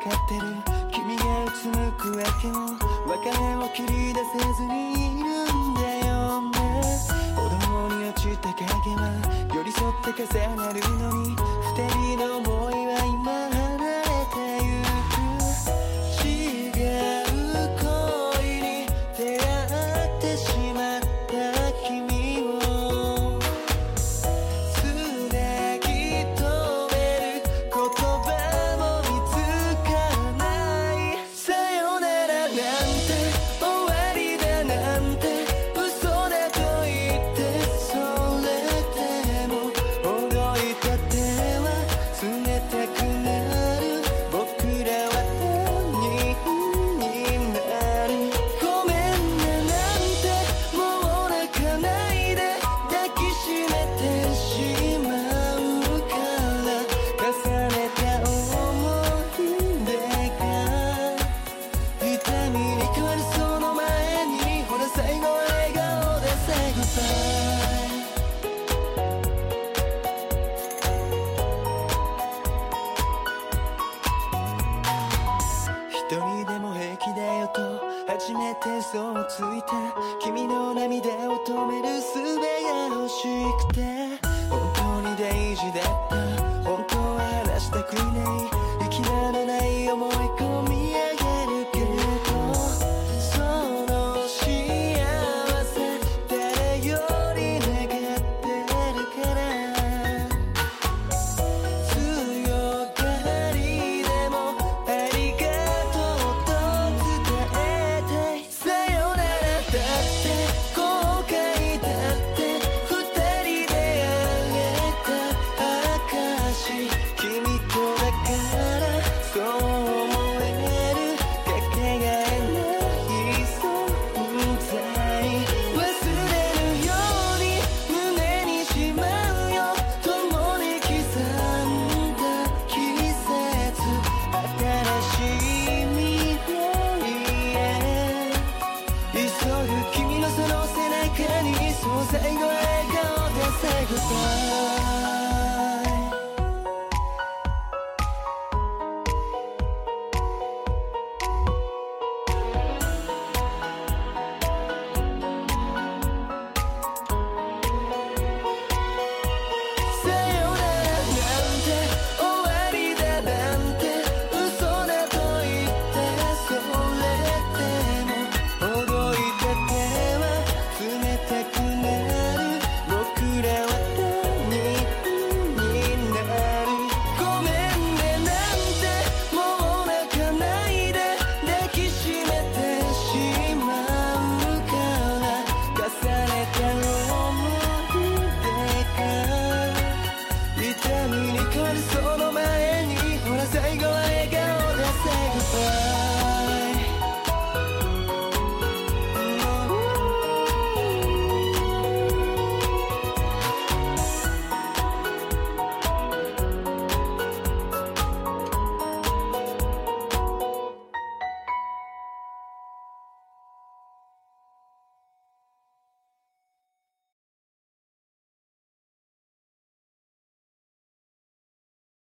かってる君がうつむくわけも別れを切り出せずにいるんだよね。歩道に落ちた影は寄り添って重なるのに二人の思いは今めて嘘をついた君の涙を止める術が欲しくて本当に大事だった君のその背中にその最後笑顔で最後さ